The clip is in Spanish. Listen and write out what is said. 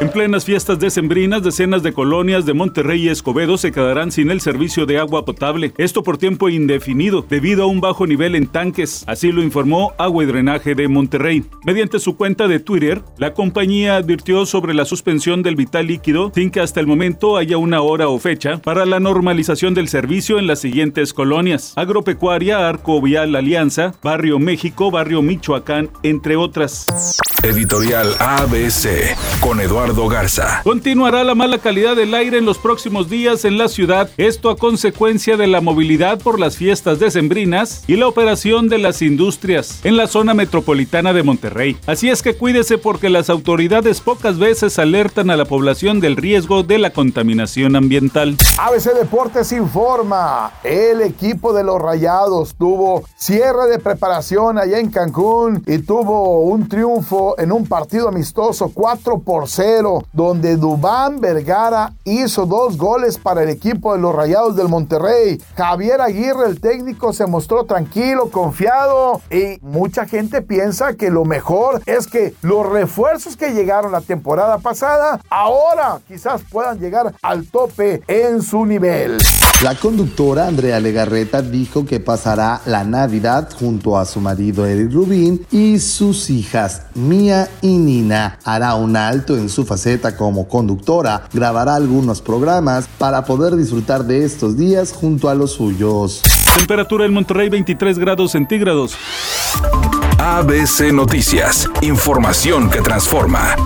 En plenas fiestas decembrinas, decenas de colonias de Monterrey y Escobedo se quedarán sin el servicio de agua potable, esto por tiempo indefinido, debido a un bajo nivel en tanques, así lo informó Agua y Drenaje de Monterrey. Mediante su cuenta de Twitter, la compañía advirtió sobre la suspensión del vital líquido sin que hasta el momento haya una hora o fecha para la normalización del servicio en las siguientes colonias: Agropecuaria, Arco Vial Alianza, Barrio México, Barrio Michoacán, entre otras. Editorial ABC con Eduardo Garza. Continuará la mala calidad del aire en los próximos días en la ciudad, esto a consecuencia de la movilidad por las fiestas decembrinas y la operación de las industrias en la zona metropolitana de Monterrey. Así es que cuídese porque las autoridades pocas veces alertan a la población del riesgo de la contaminación ambiental. ABC Deportes informa, el equipo de los Rayados tuvo cierre de preparación allá en Cancún y tuvo un triunfo en un partido amistoso 4 por 0, donde Dubán Vergara hizo dos goles para el equipo de los Rayados del Monterrey. Javier Aguirre, el técnico, se mostró tranquilo, confiado y mucha gente piensa que lo mejor es que los refuerzos que llegaron la temporada pasada ahora quizás puedan llegar al tope en su nivel. La conductora Andrea Legarreta dijo que pasará la Navidad junto a su marido Eric Rubin y sus hijas Mia y Nina. Hará un alto en su faceta como conductora, grabará algunos programas para poder disfrutar de estos días junto a los suyos. Temperatura en Monterrey 23 grados centígrados. ABC Noticias, información que transforma.